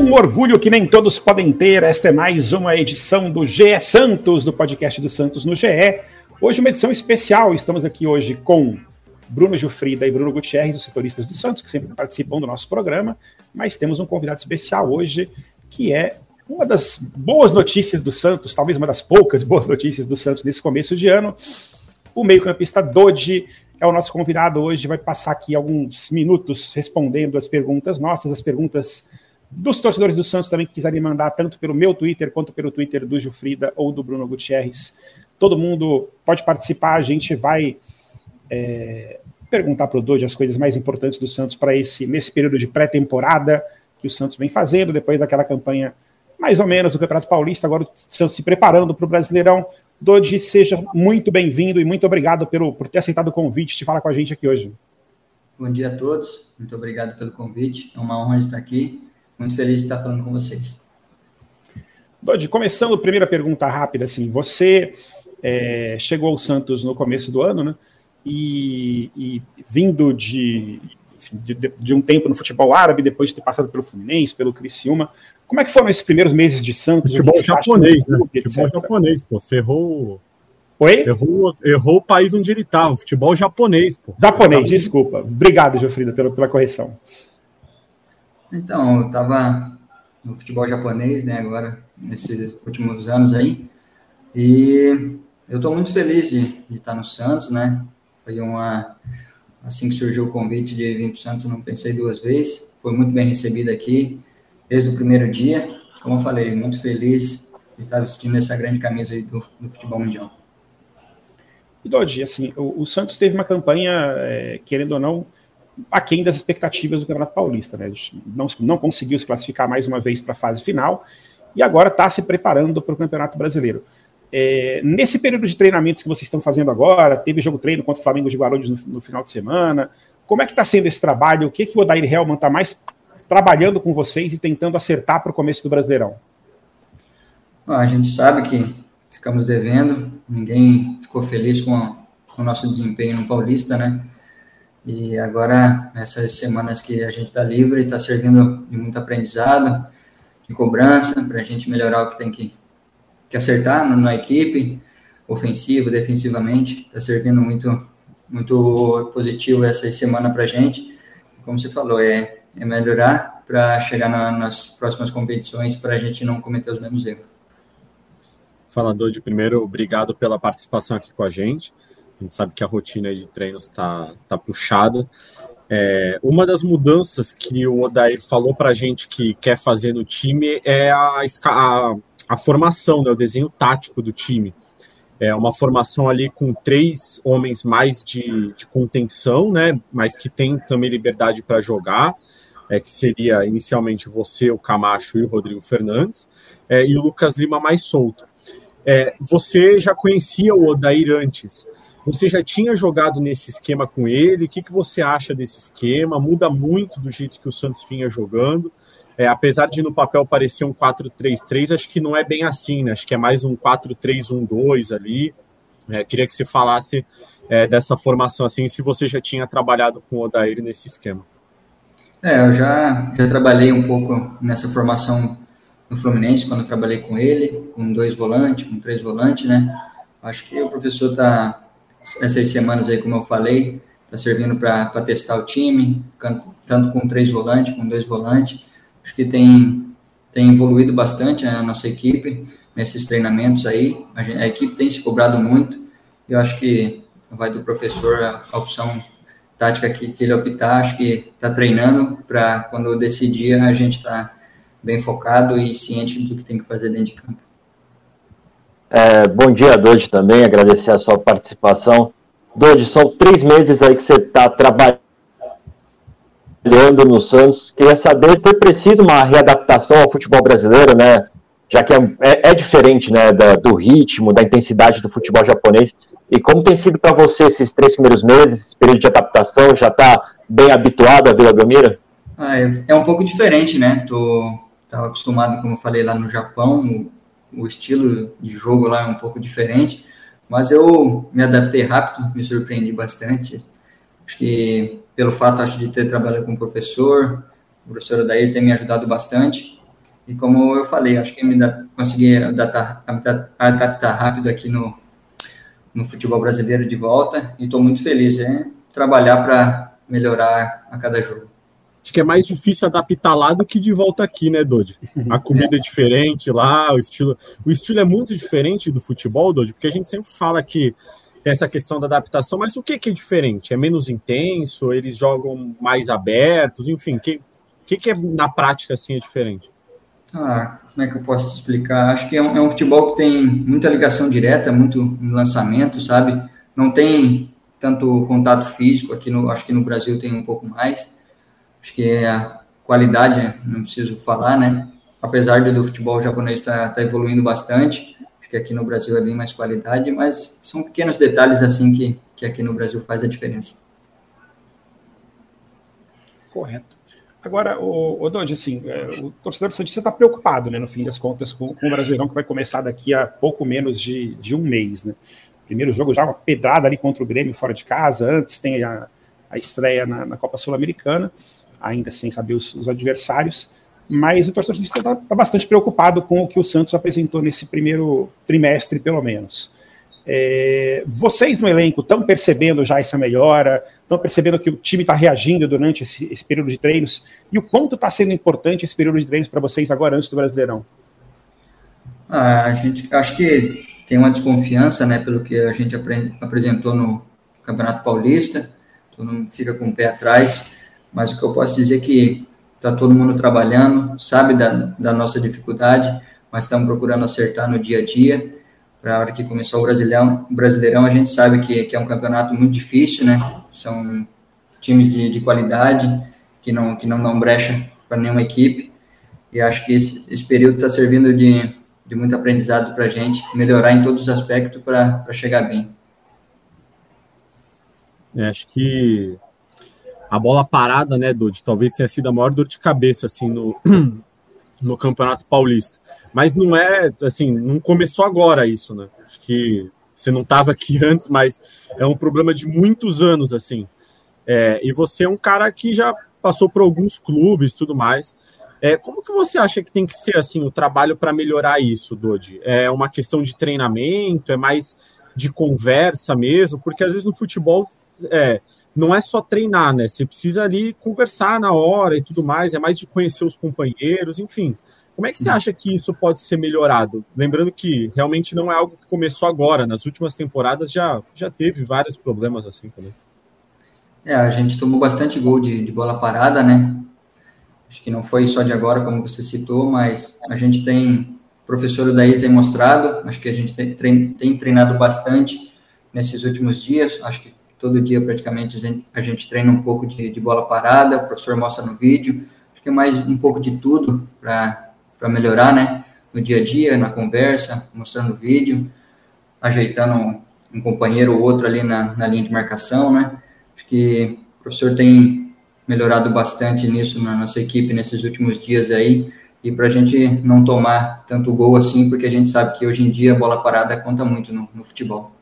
Um orgulho que nem todos podem ter. Esta é mais uma edição do GE Santos, do podcast do Santos no GE. Hoje, uma edição especial. Estamos aqui hoje com Bruno Gilfrida e Bruno Gutierrez, os setoristas do Santos, que sempre participam do nosso programa. Mas temos um convidado especial hoje, que é uma das boas notícias do Santos, talvez uma das poucas boas notícias do Santos nesse começo de ano. O meio-campista Dodi é o nosso convidado hoje, vai passar aqui alguns minutos respondendo as perguntas nossas, as perguntas dos torcedores do Santos também que quiserem mandar tanto pelo meu Twitter quanto pelo Twitter do Gilfrida ou do Bruno Gutierrez. Todo mundo pode participar, a gente vai é, perguntar para o Dodi as coisas mais importantes do Santos para esse nesse período de pré-temporada que o Santos vem fazendo, depois daquela campanha mais ou menos do Campeonato Paulista, agora o Santos se preparando para o Brasileirão. Dodi, seja muito bem-vindo e muito obrigado pelo, por ter aceitado o convite de falar com a gente aqui hoje. Bom dia a todos, muito obrigado pelo convite, é uma honra estar aqui muito feliz de estar falando com vocês. Dodi, começando, primeira pergunta rápida, assim, você é, chegou ao Santos no começo do ano, né? E, e vindo de, enfim, de, de, um tempo no futebol árabe, depois de ter passado pelo Fluminense, pelo Criciúma, como é que foram esses primeiros meses de Santos? Futebol japonês, né? Futebol japonês, pô. Você errou. Oi? Errou, errou o país onde ele estava, futebol japonês, pô. Japonês, desculpa. Obrigado, Geofrida, pela, pela correção. Então, eu estava no futebol japonês, né, agora, nesses últimos anos aí, e eu estou muito feliz de, de estar no Santos, né, foi uma, assim que surgiu o convite de vir para o Santos, não pensei duas vezes, foi muito bem recebido aqui, desde o primeiro dia, como eu falei, muito feliz de estar vestindo essa grande camisa aí do, do futebol mundial. E Dodge, assim, o, o, Santos teve uma campanha, é, querendo ou não, aquém das expectativas do Campeonato Paulista, né? Não, não conseguiu se classificar mais uma vez para a fase final e agora está se preparando para o Campeonato Brasileiro. É, nesse período de treinamentos que vocês estão fazendo agora, teve jogo treino contra o Flamengo de Guarulhos no, no final de semana. Como é que está sendo esse trabalho? O que, que o Odair Helman está mais trabalhando com vocês e tentando acertar para o começo do Brasileirão? a gente sabe que ficamos devendo, ninguém ficou feliz com, a, com o nosso desempenho no Paulista, né? E agora, nessas semanas que a gente está livre, está servindo de muito aprendizado, de cobrança, para a gente melhorar o que tem que, que acertar na, equipe, ofensivo, defensivamente. Está servindo muito, muito positivo essa semana para a gente. Como você falou, é, é melhorar para chegar na, nas próximas competições para a gente não cometer os mesmos erros. Falador de primeiro, obrigado pela participação aqui com a gente. A gente sabe que a rotina de treinos está tá puxada. É, uma das mudanças que o Odair falou para a gente que quer fazer no time é a, a, a formação, né, o desenho tático do time. É uma formação ali com três homens mais de, de contenção, né, mas que tem também liberdade para jogar, é, que seria inicialmente você, o Camacho e o Rodrigo Fernandes, é, e o Lucas Lima mais solto. É, você já conhecia o Odair antes, você já tinha jogado nesse esquema com ele? O que, que você acha desse esquema? Muda muito do jeito que o Santos vinha jogando. É, apesar de no papel parecer um 4-3-3, acho que não é bem assim, né? Acho que é mais um 4-3-1-2 ali. É, queria que você falasse é, dessa formação assim, se você já tinha trabalhado com o Odair nesse esquema. É, eu já, já trabalhei um pouco nessa formação no Fluminense, quando eu trabalhei com ele, com dois volantes, com três volantes, né? Acho que o professor está essas semanas aí, como eu falei, está servindo para testar o time, tanto com três volantes, com dois volantes. Acho que tem, tem evoluído bastante a nossa equipe nesses treinamentos aí. A, gente, a equipe tem se cobrado muito. Eu acho que vai do professor a, a opção tática que, que ele optar. Acho que está treinando para quando decidir a gente está bem focado e ciente do que tem que fazer dentro de campo. É, bom dia, Doide, também, agradecer a sua participação. Doide, são três meses aí que você está trabalhando no Santos. Queria saber, foi preciso uma readaptação ao futebol brasileiro, né? já que é, é, é diferente né, da, do ritmo, da intensidade do futebol japonês. E como tem sido para você esses três primeiros meses, esse período de adaptação? Já está bem habituado à Vila Belmiro? Ah, é, é, um pouco diferente, né? Tô tava acostumado, como eu falei, lá no Japão, o, estilo de jogo lá é um pouco diferente, mas eu me adaptei rápido, me surpreendi bastante. Acho que pelo fato acho de ter trabalhado com o professor, o professor daí tem me ajudado bastante. E como eu falei, acho que me dá, consegui adaptar, adaptar rápido aqui no, no futebol brasileiro de volta e estou muito feliz em trabalhar para melhorar a cada jogo. Acho que é mais difícil adaptar lá do que de volta aqui, né, Dodi? A comida é. diferente lá, o estilo, o estilo é muito diferente do futebol, Dodi, porque a gente sempre fala que essa questão da adaptação, mas o que, que é diferente? É menos intenso? Eles jogam mais abertos? Enfim, o que, que, que é na prática assim é diferente? Ah, como é que eu posso explicar? Acho que é um, é um futebol que tem muita ligação direta, muito lançamento, sabe? Não tem tanto contato físico aqui no, acho que no Brasil tem um pouco mais. Acho que a qualidade, não preciso falar, né? Apesar do futebol japonês estar tá, tá evoluindo bastante, acho que aqui no Brasil é bem mais qualidade, mas são pequenos detalhes assim que, que aqui no Brasil faz a diferença. Correto. Agora, o, o assim, é, o torcedor do Santista está preocupado, né, no fim das contas, com, com, o Brasileirão que vai começar daqui a pouco menos de, de um mês, né? Primeiro jogo já uma pedrada ali contra o Grêmio fora de casa, antes tem a, a estreia na, na Copa Sul-Americana, ainda sem saber os, os adversários, mas o torcedor está tá bastante preocupado com o que o Santos apresentou nesse primeiro trimestre, pelo menos. É, vocês no elenco estão percebendo já essa melhora? Estão percebendo que o time está reagindo durante esse, esse, período de treinos? E o quanto está sendo importante esse período de treinos para vocês agora antes do Brasileirão? Ah, a gente acho que tem uma desconfiança, né, pelo que a gente apre, apresentou no Campeonato Paulista. Todo mundo fica com o pé atrás, mas o que eu posso dizer é que está todo mundo trabalhando, sabe da, da nossa dificuldade, mas estamos procurando acertar no dia a dia para a hora que começou o Brasileirão, Brasileirão a gente sabe que, que é um campeonato muito difícil, né? São times de, de qualidade que não, que não dão brecha para nenhuma equipe. E acho que esse, esse período está servindo de, de muito aprendizado para a gente, melhorar em todos os aspectos para chegar bem. É, acho que a bola parada, né, Dude, talvez tenha sido a maior dor de cabeça assim no, no Campeonato Paulista. Mas não é, assim, não começou agora isso, né? Acho que você não estava aqui antes, mas é um problema de muitos anos, assim. É, e você é um cara que já passou por alguns clubes tudo mais. É, como que você acha que tem que ser, assim, o trabalho para melhorar isso, Dodi? É uma questão de treinamento? É mais de conversa mesmo? Porque às vezes no futebol é, não é só treinar, né? Você precisa ali conversar na hora e tudo mais, é mais de conhecer os companheiros, enfim. Como é que você acha que isso pode ser melhorado? Lembrando que realmente não é algo que começou agora, nas últimas temporadas já, já teve vários problemas assim também. É, a gente tomou bastante gol de, de bola parada, né? Acho que não foi só de agora, como você citou, mas a gente tem, o professor daí tem mostrado, acho que a gente tem, tem treinado bastante nesses últimos dias, acho que Todo dia, praticamente, a gente, a gente treina um pouco de, de, bola parada, o professor mostra no vídeo. Acho que é mais um pouco de tudo para melhorar, né? No dia a dia, na conversa, mostrando o vídeo, ajeitando um, um companheiro ou outro ali na, na linha de marcação, né? Acho que o professor tem melhorado bastante nisso na nossa equipe nesses últimos dias aí e para a gente não tomar tanto gol assim, porque a gente sabe que hoje em dia a bola parada conta muito no, no futebol.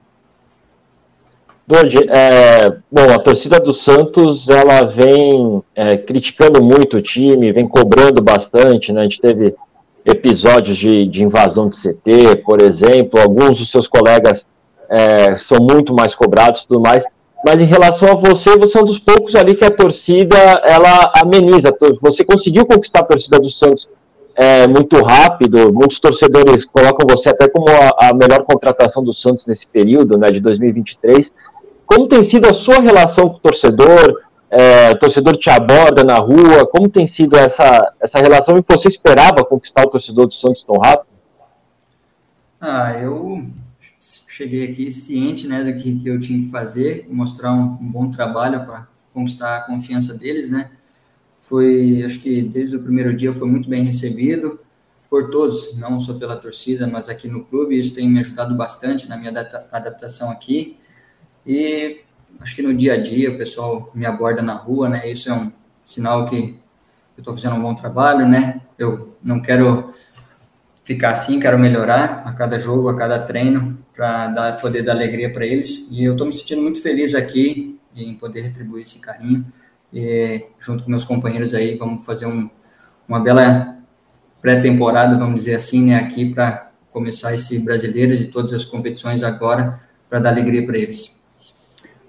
Dodi, é, bom, a torcida do Santos, ela vem é, criticando muito o time, vem cobrando bastante, né? A gente teve episódios de, de invasão de CT, por exemplo, alguns dos seus colegas é, são muito mais cobrados tudo mais, mas em relação a você, você é um dos poucos ali que a torcida, ela ameniza, você conseguiu conquistar a torcida do Santos é, muito rápido, muitos torcedores colocam você até como a, a melhor contratação do Santos nesse período, né, de 2023, como tem sido a sua relação com o torcedor? É, o torcedor te aborda na rua? Como tem sido essa, essa relação? E você esperava conquistar o torcedor do Santos tão rápido? Ah, eu cheguei aqui ciente né, do que, que eu tinha que fazer, mostrar um, um bom trabalho para conquistar a confiança deles, né? Foi, acho que desde o primeiro dia foi muito bem recebido. por todos, não só pela torcida, mas aqui no clube. Isso tem me ajudado bastante na minha adaptação aqui. E acho que no dia a dia o pessoal me aborda na rua, né? Isso é um sinal que eu estou fazendo um bom trabalho, né? Eu não quero ficar assim, quero melhorar a cada jogo, a cada treino, para dar poder dar alegria para eles. E eu estou me sentindo muito feliz aqui em poder retribuir esse carinho. E, junto com meus companheiros aí, vamos fazer um, uma bela pré-temporada, vamos dizer assim, né, aqui para começar esse brasileiro de todas as competições agora, para dar alegria para eles.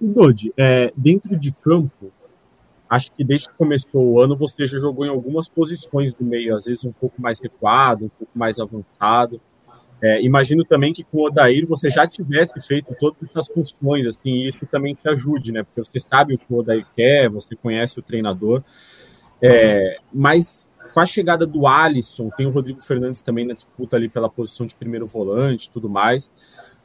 Dodi, é, dentro de campo, acho que desde que começou o ano você já jogou em algumas posições do meio, às vezes um pouco mais recuado, um pouco mais avançado. É, imagino também que com o Odair você já tivesse feito todas essas funções, assim, e isso também te ajude, né? Porque você sabe o que o Odair quer, você conhece o treinador. É, mas com a chegada do Alisson, tem o Rodrigo Fernandes também na disputa ali pela posição de primeiro volante e tudo mais.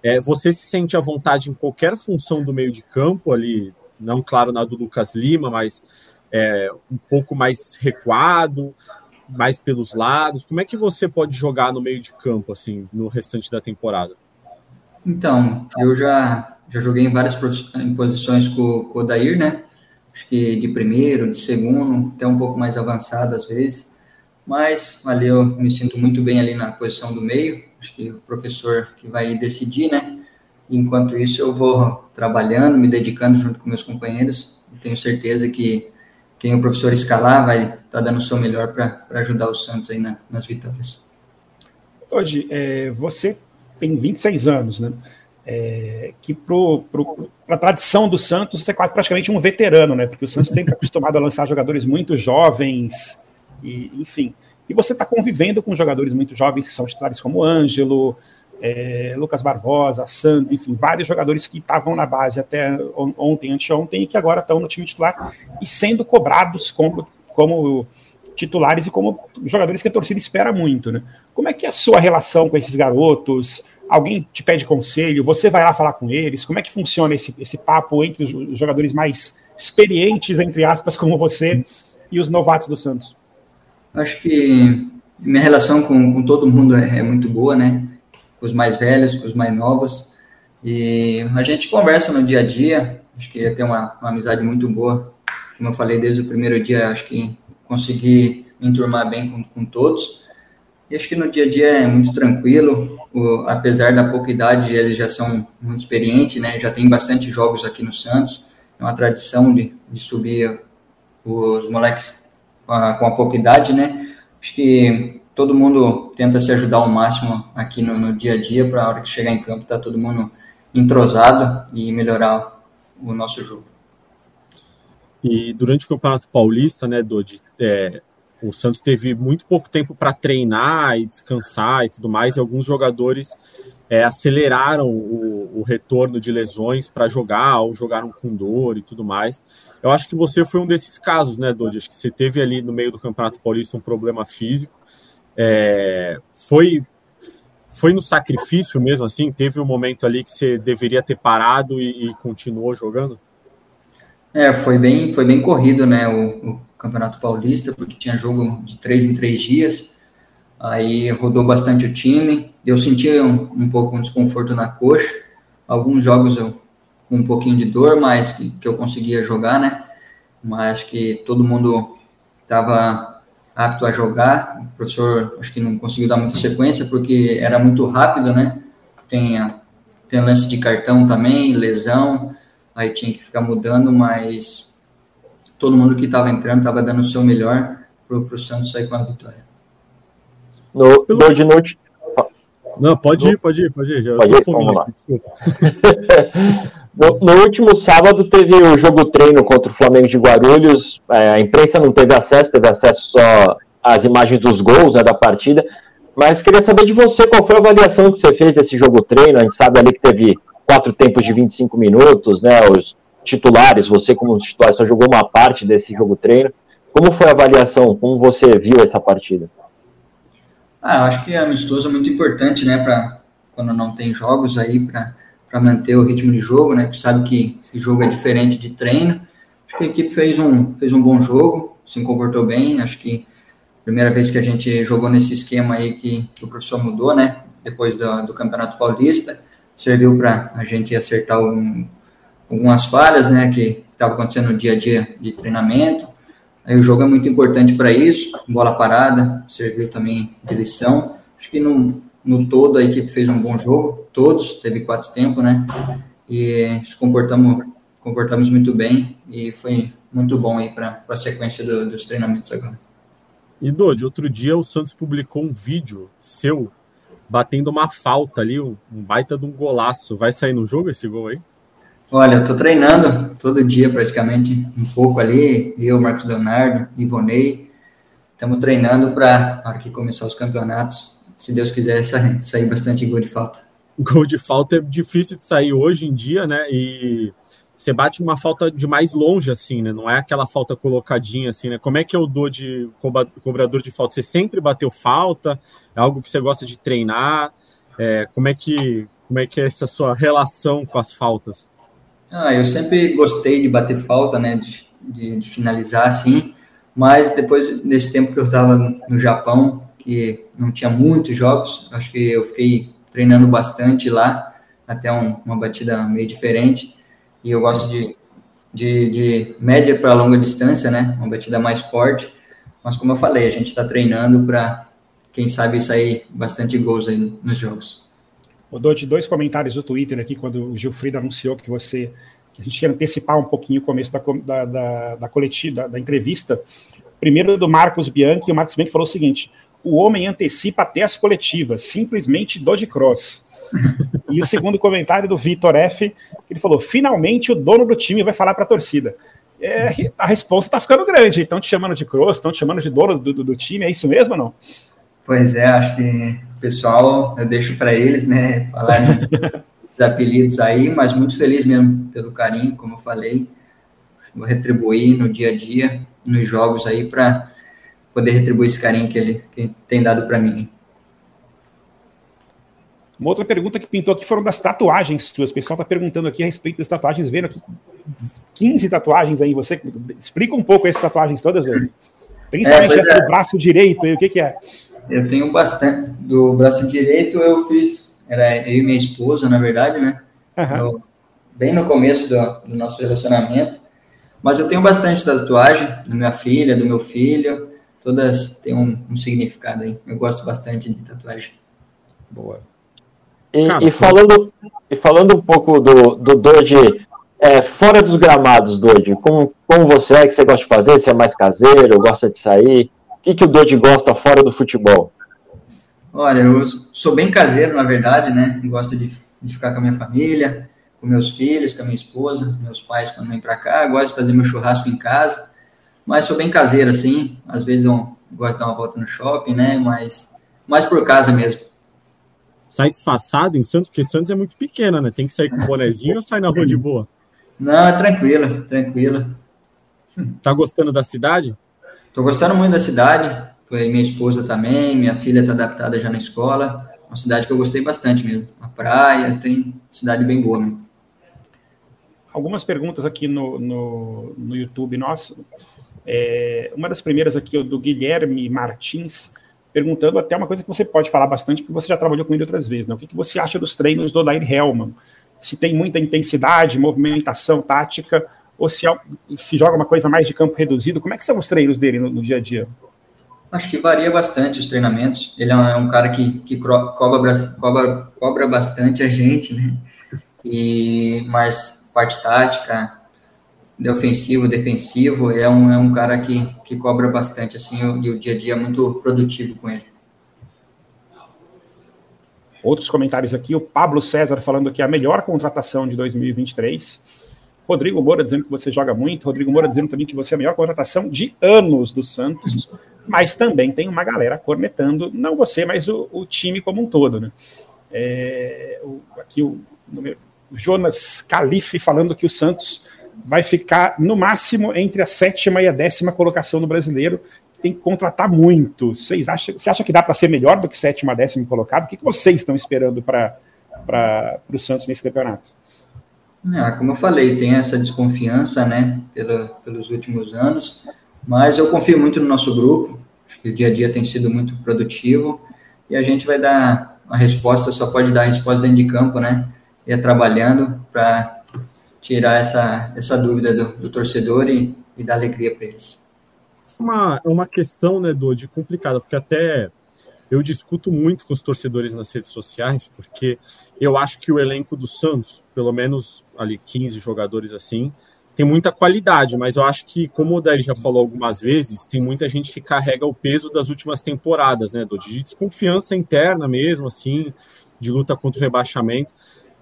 É, você se sente à vontade em qualquer função do meio de campo ali, não claro na do Lucas Lima, mas é, um pouco mais recuado, mais pelos lados. Como é que você pode jogar no meio de campo assim no restante da temporada? Então, eu já já joguei em várias posições com, com o Dair, né? Acho que de primeiro, de segundo, até um pouco mais avançado às vezes. Mas ali eu me sinto muito bem ali na posição do meio. Acho que o professor que vai decidir, né? Enquanto isso, eu vou trabalhando, me dedicando junto com meus companheiros. Tenho certeza que quem o professor escalar vai estar tá dando o seu melhor para ajudar o Santos aí na, nas vitórias. Hoje, é, você tem 26 anos, né? É, que para a tradição do Santos, você é quase praticamente um veterano, né? Porque o Santos sempre é acostumado a lançar jogadores muito jovens, e, enfim. E você está convivendo com jogadores muito jovens que são titulares como Ângelo, é, Lucas Barbosa, Sandro, enfim, vários jogadores que estavam na base até ontem, anteontem, e que agora estão no time titular e sendo cobrados como, como titulares e como jogadores que a torcida espera muito, né? Como é que é a sua relação com esses garotos? Alguém te pede conselho? Você vai lá falar com eles? Como é que funciona esse, esse papo entre os jogadores mais experientes, entre aspas, como você, e os novatos do Santos? Acho que minha relação com, com todo mundo é, é muito boa, né? com os mais velhos, com os mais novos. E a gente conversa no dia a dia, acho que ia ter uma, uma amizade muito boa. Como eu falei desde o primeiro dia, acho que consegui me enturmar bem com, com todos. E acho que no dia a dia é muito tranquilo, o, apesar da pouca idade, eles já são muito experientes, né? Já tem bastante jogos aqui no Santos. É uma tradição de, de subir os moleques a, com a pouca idade, né? Acho que todo mundo tenta se ajudar ao máximo aqui no, no dia a dia para a hora que chegar em campo tá todo mundo entrosado e melhorar o nosso jogo. E durante o Campeonato Paulista, né, Dodi, é, o Santos teve muito pouco tempo para treinar e descansar e tudo mais, e alguns jogadores é, aceleraram o, o, retorno de lesões para jogar, ou jogaram com dor e tudo mais. Eu acho que você foi um desses casos, né, Dodi? Acho que você teve ali no meio do Campeonato Paulista um problema físico, é, foi foi no sacrifício mesmo assim? Teve um momento ali que você deveria ter parado e, e continuou jogando? É, foi bem, foi bem corrido, né, o, o, Campeonato Paulista, porque tinha jogo de três em três dias, aí rodou bastante o time, eu senti um, um pouco um desconforto na coxa, alguns jogos eu com um pouquinho de dor, mas que, que eu conseguia jogar, né, mas que todo mundo estava apto a jogar. O professor acho que não conseguiu dar muita sequência porque era muito rápido, né? Tem, a, tem lance de cartão também, lesão, aí tinha que ficar mudando, mas todo mundo que estava entrando estava dando o seu melhor para o Santos sair com a vitória. No, Pelo... de noite. Não, pode ir, pode ir, pode ir. Já pode ir, vamos lá. desculpa. No, último sábado teve o jogo treino contra o Flamengo de Guarulhos. É, a imprensa não teve acesso, teve acesso só às imagens dos gols né, da partida. Mas queria saber de você qual foi a avaliação que você fez desse jogo treino. A gente sabe ali que teve quatro tempos de 25 minutos, né? Os titulares, você como titular só jogou uma parte desse jogo treino. Como foi a avaliação? Como você viu essa partida? Ah, acho que amistoso é muito importante, né? Para quando não tem jogos aí para para manter o ritmo de jogo, né? Tu sabe que esse jogo é diferente de treino. Acho que a equipe fez um, fez um bom jogo, se comportou bem. Acho que primeira vez que a gente jogou nesse esquema aí que, que o professor mudou, né? Depois do, do Campeonato Paulista, serviu para a gente acertar um, algumas falhas, né? Que estava acontecendo no dia a dia de treinamento. Aí o jogo é muito importante para isso, bola parada, serviu também de lição. Acho que no, no todo a equipe fez um bom jogo, todos, teve quatro tempos, né? E se comportamos, comportamos muito bem e foi muito bom aí para a sequência do, dos treinamentos agora. E Dodi, outro dia o Santos publicou um vídeo seu batendo uma falta ali, um baita de um golaço. Vai sair no jogo esse gol aí? Olha, eu tô treinando todo dia praticamente, um pouco ali, eu, Marcos Leonardo, Ivonei, estamos treinando para, na hora que começar os campeonatos, se Deus quiser, sair, sair bastante gol de falta. Gol de falta é difícil de sair hoje em dia, né? E você bate uma falta de mais longe, assim, né? Não é aquela falta colocadinha, assim, né? Como é que eu dou de cobrador de falta? Você sempre bateu falta? É algo que você gosta de treinar? É, como, é que, como é que é essa sua relação com as faltas? Ah, eu sempre gostei de bater falta, né? De, de, de finalizar, assim. Mas depois desse tempo que eu estava no Japão, que não tinha muitos jogos, acho que eu fiquei treinando bastante lá, até um, uma batida meio diferente e eu gosto de, de, de média para longa distância, né? Uma batida mais forte. Mas como eu falei, a gente está treinando para, quem sabe, sair bastante gols aí nos jogos. De dois comentários do Twitter aqui, quando o Gilfrido anunciou que você que a gente ia antecipar um pouquinho o começo da, da, da, da coletiva, da, da, entrevista. Primeiro do Marcos Bianchi, o Marcos Bianchi falou o seguinte: o homem antecipa até as coletivas, simplesmente do de cross. E o segundo comentário do Vitor F, ele falou: finalmente o dono do time vai falar para a torcida. É, a resposta está ficando grande. Estão te chamando de cross, estão te chamando de dono do, do, do, time, é isso mesmo ou não? Pois é, acho que o pessoal, eu deixo para eles, né, falar esses apelidos aí, mas muito feliz mesmo pelo carinho, como eu falei. Vou retribuir no dia a dia, nos jogos aí, para poder retribuir esse carinho que ele que tem dado para mim. Uma outra pergunta que pintou aqui foram das tatuagens suas. O pessoal está perguntando aqui a respeito das tatuagens, vendo aqui 15 tatuagens aí. Você explica um pouco essas tatuagens todas, velho. Principalmente é, essa é. do braço direito, aí, o que, que é? Eu tenho bastante. Do braço direito eu fiz, era eu e minha esposa, na verdade, né? Uhum. No, bem no começo do, do, nosso relacionamento. Mas eu tenho bastante tatuagem da minha filha, do meu filho. Todas têm um, um significado aí. Eu gosto bastante de tatuagem. Boa. E, Cara, e, falando, e falando um pouco do, do Doge, é, fora dos gramados, Doge, como, como você é, que você gosta de fazer? Você é mais caseiro, gosta de sair? O que, que o Doge gosta fora do futebol? Olha, eu sou bem caseiro, na verdade, né? Gosto de, de ficar com a minha família, com meus filhos, com a minha esposa, meus pais quando vêm para cá. Gosto de fazer meu churrasco em casa, mas sou bem caseiro, assim. Às vezes eu gosto de dar uma volta no shopping, né? Mas mais por casa mesmo sai disfarçado em Santos, porque Santos é muito pequena, né? Tem que sair com o bonezinho ou sai na rua de boa? Não, é tranquilo, tranquilo. Tá gostando da cidade? Tô gostando muito da cidade. Foi minha esposa também, minha filha tá adaptada já na escola. Uma cidade que eu gostei bastante mesmo. A praia, tem cidade bem boa mesmo. Algumas perguntas aqui no, no, no YouTube nosso. É, uma das primeiras aqui, do Guilherme Martins perguntando até uma coisa que você pode falar bastante, porque você já trabalhou com ele outras vezes. Né? O que, que você acha dos treinos do Odair Hellman? Se tem muita intensidade, movimentação, tática, ou se, se joga uma coisa mais de campo reduzido? Como é que são os treinos dele no, no dia a dia? Acho que varia bastante os treinamentos. Ele é um, é cara que, que cobra, cobra, cobra bastante a gente, né? E, mas parte tática, de ofensivo, defensivo, é um, é um cara que, que cobra bastante, assim, e o dia a dia é muito produtivo com ele. Outros comentários aqui, o Pablo César falando que a melhor contratação de 2023. Rodrigo Moura dizendo que você joga muito. Rodrigo Moura dizendo também que você é a melhor contratação de anos do Santos. Mas também tem uma galera cornetando, não você, mas o, o time como um todo, né? É, o, aqui o, o Jonas Calife falando que o Santos vai ficar no máximo entre a sétima e a décima colocação no brasileiro. Tem que contratar muito. Vocês acham, você acha que dá para ser melhor do que sétima décima colocado? O que, que vocês estão esperando para o Santos nesse campeonato? Ah, como eu falei, tem essa desconfiança, né, pela, pelos últimos anos, mas eu confio muito no nosso grupo. Acho que o dia a dia tem sido muito produtivo e a gente vai dar a resposta, só pode dar a resposta dentro de campo, né? E é trabalhando para tirar essa, essa dúvida do, do torcedor e, e dar alegria para eles. Uma, é uma questão, né, Dodi, complicada, porque até eu discuto muito com os torcedores nas redes sociais, porque eu acho que o elenco do Santos, pelo menos ali 15 jogadores assim, tem muita qualidade, mas eu acho que, como o Daí já falou algumas vezes, tem muita gente que carrega o peso das últimas temporadas, né, Dodi? De desconfiança interna mesmo, assim, de luta contra o rebaixamento.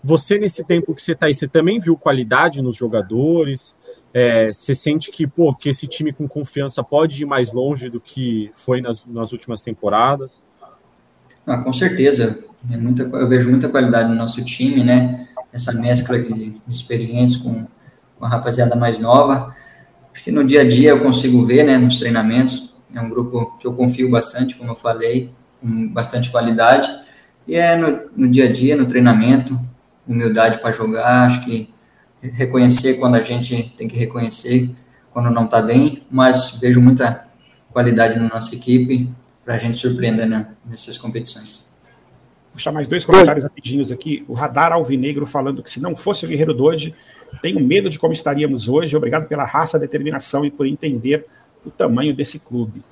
Você, nesse tempo que você está aí, você também viu qualidade nos jogadores? É, você sente que, pô, que esse time com confiança pode ir mais longe do que foi nas, nas últimas temporadas? Ah, com certeza. É muita, eu vejo muita qualidade no nosso time, né? Essa mescla de experientes com, com a rapaziada mais nova. Acho que no dia a dia eu consigo ver, né, nos treinamentos. É um grupo que eu confio bastante, como eu falei, com bastante qualidade. E é no, no dia a dia, no treinamento, humildade para jogar. Acho que reconhecer quando a gente tem que reconhecer quando não está bem, mas vejo muita qualidade na nossa equipe para a gente surpreender né, nessas competições. Vou puxar mais dois comentários rapidinhos aqui. O Radar Alvinegro falando que se não fosse o Guerreiro Dodge, tenho medo de como estaríamos hoje. Obrigado pela raça, determinação e por entender o tamanho desse clube.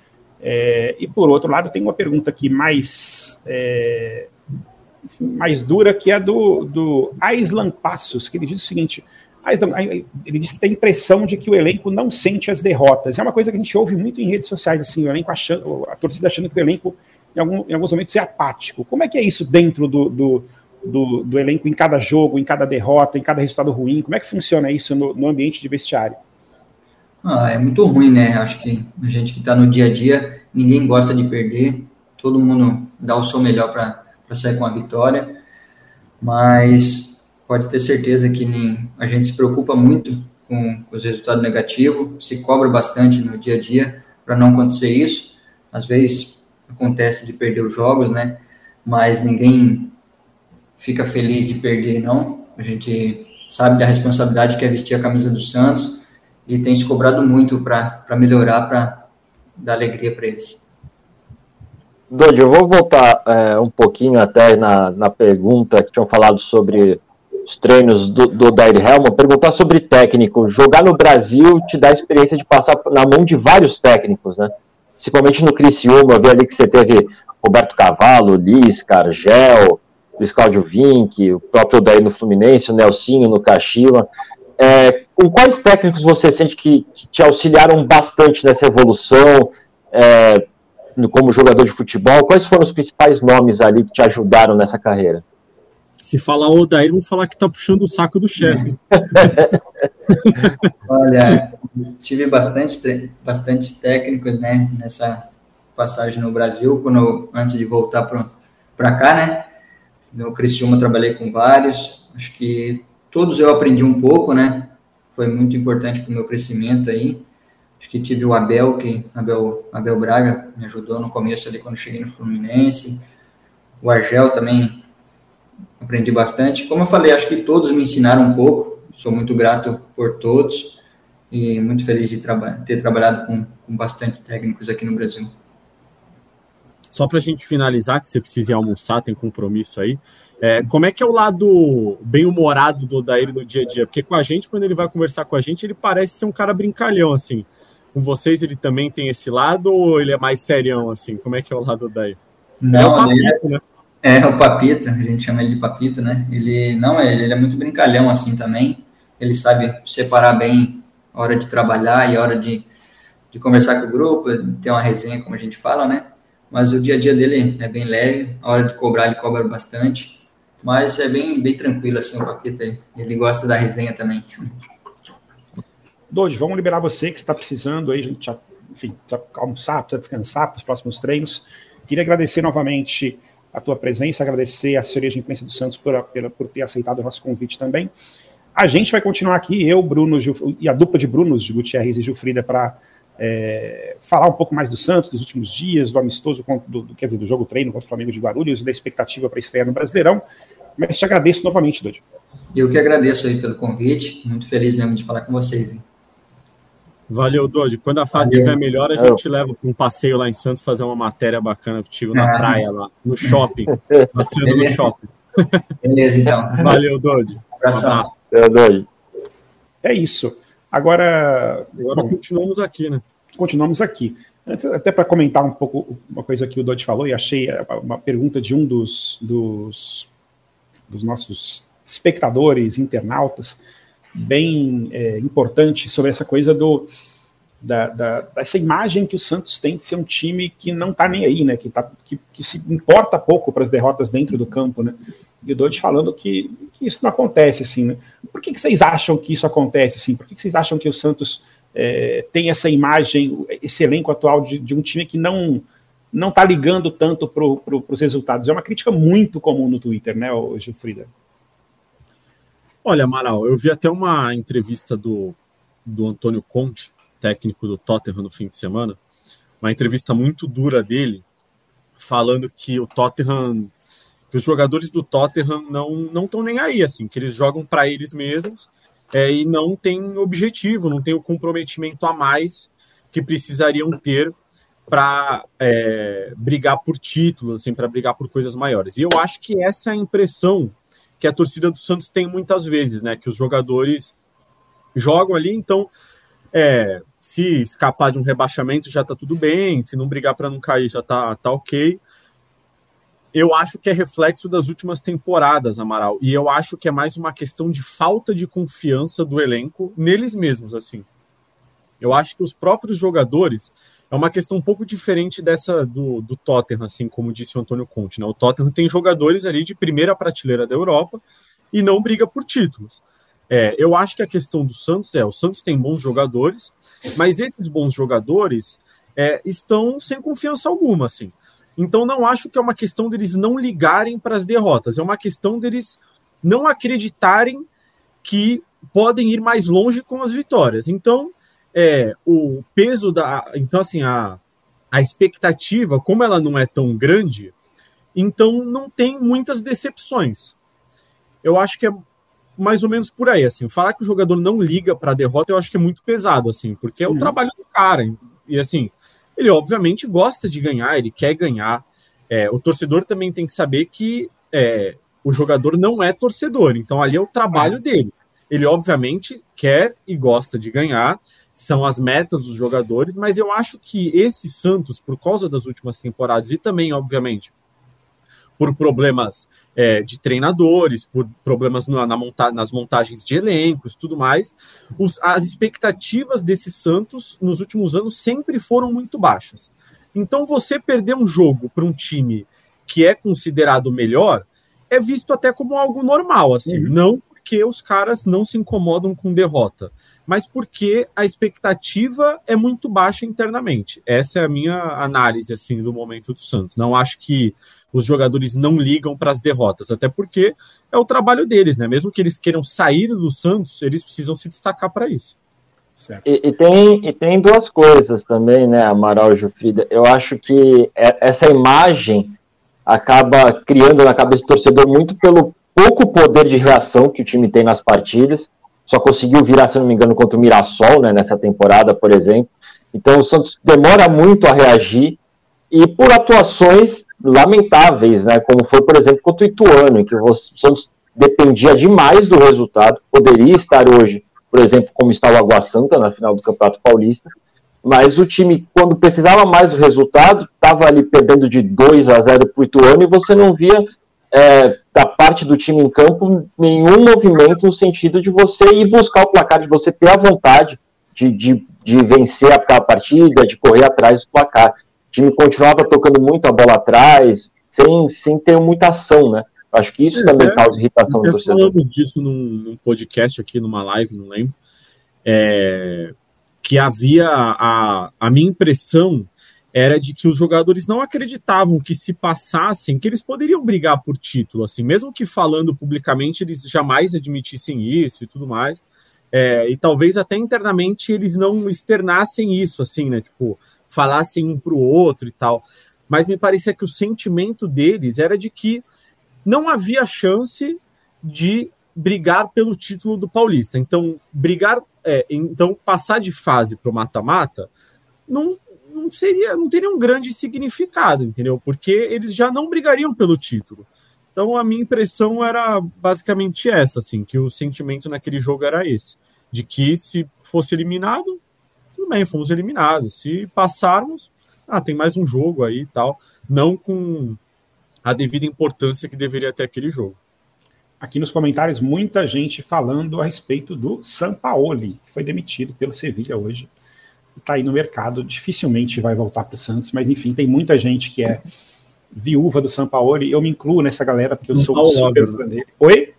É, e por outro lado, tem uma pergunta aqui mais, é, mais dura, que é do, do Aislan Passos, que ele diz o seguinte: ele diz que tem a impressão de que o elenco não sente as derrotas. É uma coisa que a gente ouve muito em redes sociais, assim, o elenco achando, a torcida achando que o elenco, em, algum, em alguns momentos, é apático. Como é que é isso dentro do, do, do, do, elenco em cada jogo, em cada derrota, em cada resultado ruim? Como é que funciona isso no, no ambiente de vestiário? Ah, é muito ruim, né? Acho que a gente que está no dia a dia, ninguém gosta de perder, todo mundo dá o seu melhor para sair com a vitória, mas pode ter certeza que nem, a gente se preocupa muito com os resultados negativos, se cobra bastante no dia a dia para não acontecer isso. Às vezes acontece de perder os jogos, né? Mas ninguém fica feliz de perder, não. A gente sabe da responsabilidade que é vestir a camisa do Santos e tem se cobrado muito para melhorar, para dar alegria para eles. Dodi, eu vou voltar é, um pouquinho até na, na pergunta que tinham falado sobre os treinos do, do Dair Helman, perguntar sobre técnico. Jogar no Brasil te dá a experiência de passar na mão de vários técnicos, né? Principalmente no Criciúma, ver ali que você teve Roberto Cavalo, Lisca, Argel, Luiz Cláudio Vinck, o próprio Dair no Fluminense, o Nelsinho no Caxiva. É, com quais técnicos você sente que, que, te auxiliaram bastante nessa evolução é, como jogador de futebol? Quais foram os principais nomes ali que te ajudaram nessa carreira? Se falar Odair, vão falar que tá puxando o saco do chefe. Olha, tive bastante, bastante técnicos, né, nessa passagem no Brasil, quando antes de voltar para cá, né? No Criciúma trabalhei com vários, acho que todos eu aprendi um pouco, né? Foi muito importante para o meu crescimento aí. Acho que tive o Abel, que Abel, Abel Braga me ajudou no começo ali quando cheguei no Fluminense. O Argel também aprendi bastante. Como eu falei, acho que todos me ensinaram um pouco. Sou muito grato por todos e muito feliz de traba ter trabalhado com, com bastante técnicos aqui no Brasil. Só para a gente finalizar, que você precisa almoçar, tem compromisso aí. É, como é que é o lado bem-humorado do Odair no dia a dia? Porque com a gente, quando ele vai conversar com a gente, ele parece ser um cara brincalhão, assim. Com vocês, ele também tem esse lado ou ele é mais serião, assim? Como é que é o lado do Odair? Não, é, papito, né? É, o Papito, a gente chama ele de Papito, né? Ele não é, ele é muito brincalhão assim também. Ele sabe separar bem a hora de trabalhar e a hora de, de conversar com o grupo, ter uma resenha, como a gente fala, né? Mas o dia a dia dele é bem leve, a hora de cobrar ele cobra bastante, mas é bem, bem tranquilo assim o Papito, ele, ele gosta da resenha também. Doide, vamos liberar você que está precisando aí, a gente já, enfim, precisa almoçar, precisa descansar para os próximos treinos. Queria agradecer novamente a tua presença, agradecer a assessoria de imprensa do Santos por, por, por ter aceitado o nosso convite também. A gente vai continuar aqui, eu, Bruno Gil, e a dupla de Brunos, Gutierrez e Gilfrida, para é, falar um pouco mais do Santos, dos últimos dias, do amistoso, do, do, quer dizer, do jogo treino contra o Flamengo de Guarulhos e da expectativa para estrear no Brasileirão. Mas te agradeço novamente, Dodi. Eu que agradeço aí pelo convite, muito feliz mesmo de falar com vocês. Hein? Valeu, Doide. Quando a fase estiver melhor, a gente leva para um passeio lá em Santos, fazer uma matéria bacana contigo na ah. praia lá, no shopping. Passeando no shopping. Beleza, então. Valeu, Doide. Um abraço. É isso. Agora. Agora continuamos aqui, né? Continuamos aqui. Até para comentar um pouco uma coisa que o Dodge falou, e achei uma pergunta de um dos, dos, dos nossos espectadores, internautas, bem é, importante sobre essa coisa do da, da, dessa imagem que o Santos tem de ser um time que não está nem aí, né? Que, tá, que, que se importa pouco para as derrotas dentro do campo, né? E o Dodge falando que, que, isso não acontece assim, né? Por que, que vocês acham que isso acontece assim? Por que, que vocês acham que o Santos é, tem essa imagem, esse elenco atual de, de um time que não não está ligando tanto para pro, os resultados? É uma crítica muito comum no Twitter, né, Gilfrida? Olha, Amaral, eu vi até uma entrevista do, do Antônio Conte, técnico do Tottenham, no fim de semana, uma entrevista muito dura dele, falando que o Tottenham, que os jogadores do Tottenham não não estão nem aí, assim, que eles jogam para eles mesmos é, e não tem objetivo, não tem o comprometimento a mais que precisariam ter para é, brigar por títulos, assim, para brigar por coisas maiores. E eu acho que essa é a impressão que a torcida do Santos tem muitas vezes, né? Que os jogadores jogam ali, então é, se escapar de um rebaixamento já tá tudo bem, se não brigar para não cair já tá, tá ok. Eu acho que é reflexo das últimas temporadas, Amaral, e eu acho que é mais uma questão de falta de confiança do elenco neles mesmos, assim. Eu acho que os próprios jogadores é uma questão um pouco diferente dessa do, do Tottenham, assim como disse o Antônio Conte. Né? O Tottenham tem jogadores ali de primeira prateleira da Europa e não briga por títulos. É, eu acho que a questão do Santos é: o Santos tem bons jogadores, mas esses bons jogadores é, estão sem confiança alguma, assim. Então não acho que é uma questão deles não ligarem para as derrotas, é uma questão deles não acreditarem que podem ir mais longe com as vitórias. Então é, o peso da. Então, assim, a, a expectativa, como ela não é tão grande, então não tem muitas decepções. Eu acho que é mais ou menos por aí, assim. Falar que o jogador não liga para a derrota, eu acho que é muito pesado, assim, porque é o uhum. trabalho do cara. E assim, ele obviamente gosta de ganhar, ele quer ganhar. É, o torcedor também tem que saber que é, o jogador não é torcedor, então ali é o trabalho uhum. dele. Ele obviamente quer e gosta de ganhar, são as metas dos jogadores, mas eu acho que esse Santos, por causa das últimas temporadas e também, obviamente, por problemas é, de treinadores, por problemas na, na monta nas montagens de elencos, tudo mais, os, as expectativas desse Santos nos últimos anos sempre foram muito baixas. Então, você perder um jogo para um time que é considerado melhor é visto até como algo normal, assim, uhum. não porque os caras não se incomodam com derrota, mas porque a expectativa é muito baixa internamente. Essa é a minha análise assim do momento do Santos. Não acho que os jogadores não ligam para as derrotas, até porque é o trabalho deles, né? Mesmo que eles queiram sair do Santos, eles precisam se destacar para isso. E, e, tem, e tem duas coisas também, né, Amaral e Jufrida? Eu acho que é, essa imagem acaba criando na cabeça do torcedor muito pelo pouco poder de reação que o time tem nas partidas só conseguiu virar, se não me engano, contra o Mirassol, né, nessa temporada, por exemplo. Então o Santos demora muito a reagir e por atuações lamentáveis, né, como foi, por exemplo, contra o Ituano, em que o Santos dependia demais do resultado, poderia estar hoje, por exemplo, como está o Água Santa na final do Campeonato Paulista, mas o time, quando precisava mais do resultado, estava ali perdendo de 2 a 0 para o Ituano e você não via é, da parte do time em campo nenhum movimento no sentido de você ir buscar o placar, de você ter a vontade de, de, de vencer aquela partida, de correr atrás do placar. O time continuava tocando muito a bola atrás, sem, sem ter muita ação, né? Acho que isso também é, causa irritação do torcedor. falamos disso num, num, podcast aqui, numa live, não lembro, é, que havia a, a minha impressão era de que os jogadores não acreditavam que se passassem, que eles poderiam brigar por título, assim, mesmo que falando publicamente eles jamais admitissem isso e tudo mais, é, e talvez até internamente eles não externassem isso, assim, né, tipo, falassem um para o outro e tal, mas me parecia que o sentimento deles era de que não havia chance de brigar pelo título do Paulista. Então, brigar, é, então passar de fase para o mata-mata não, não seria, não teria um grande significado, entendeu? Porque eles já não brigariam pelo título. Então a minha impressão era basicamente essa, assim, que o sentimento naquele jogo era esse, de que se fosse eliminado, tudo bem, fomos eliminados. Se passarmos, ah, tem mais um jogo aí e tal, não com a devida importância que deveria ter aquele jogo. Aqui nos comentários, muita gente falando a respeito do Sampaoli, que foi demitido pelo Sevilha hoje. Está aí no mercado, dificilmente vai voltar para o Santos, mas enfim, tem muita gente que é viúva do Sampaoli. Eu me incluo nessa galera, porque eu São sou Paulo super Lover, fã dele. Oi?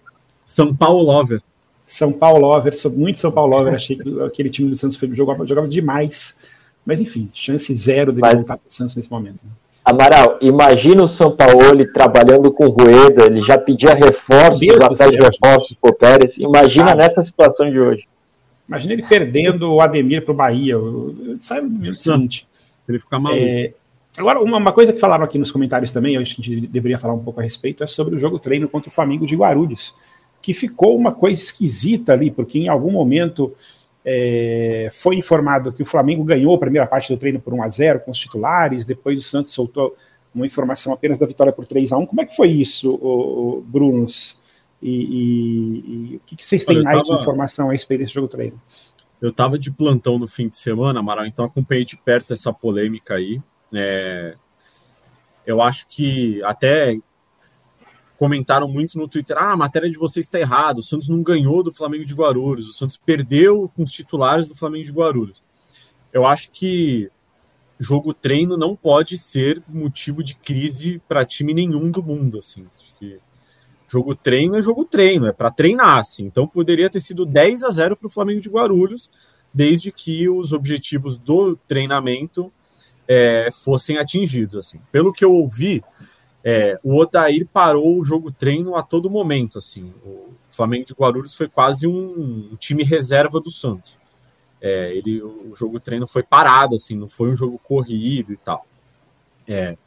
São Paulo Lover. São Paulo Lover, sou muito São Paulo Lover. Achei que aquele time do Santos jogava, jogava demais. Mas enfim, chance zero de Mas... voltar para o Santos nesse momento. Amaral, imagina o São Paulo trabalhando com o Rueda, ele já pedia reforços, atrás de reforços pro Pérez. Imagina ah, nessa situação de hoje. Imagina ele perdendo o Ademir para o Bahia. Sai no minuto seguinte. Ele fica maluco. É, agora, uma, uma, coisa que falaram aqui nos comentários também, eu acho que a gente deveria falar um pouco a respeito, é sobre o jogo treino contra o Flamengo de Guarulhos, que ficou uma coisa esquisita ali, porque em algum momento é, foi informado que o Flamengo ganhou a primeira parte do treino por 1 a 0 com os titulares, depois o Santos soltou uma informação apenas da vitória por 3 a 1 Como é que foi isso, Brunos? E, e, e, o que, que vocês têm Olha, mais tava, de informação a respeito desse jogo treino? Eu estava de plantão no fim de semana, Amaral, então acompanhei de perto essa polêmica aí. É, eu acho que até comentaram muito no Twitter: ah, a matéria de vocês está errada, o Santos não ganhou do Flamengo de Guarulhos, o Santos perdeu com os titulares do Flamengo de Guarulhos. Eu acho que jogo treino não pode ser motivo de crise para time nenhum do mundo, assim. Jogo treino é jogo treino, é para treinar, assim. Então poderia ter sido 10 a 0 para o Flamengo de Guarulhos, desde que os objetivos do treinamento é, fossem atingidos, assim. Pelo que eu ouvi, é, o Odair parou o jogo treino a todo momento, assim. O Flamengo de Guarulhos foi quase um, time reserva do Santos. É, ele, o jogo treino foi parado, assim, não foi um jogo corrido e tal. É,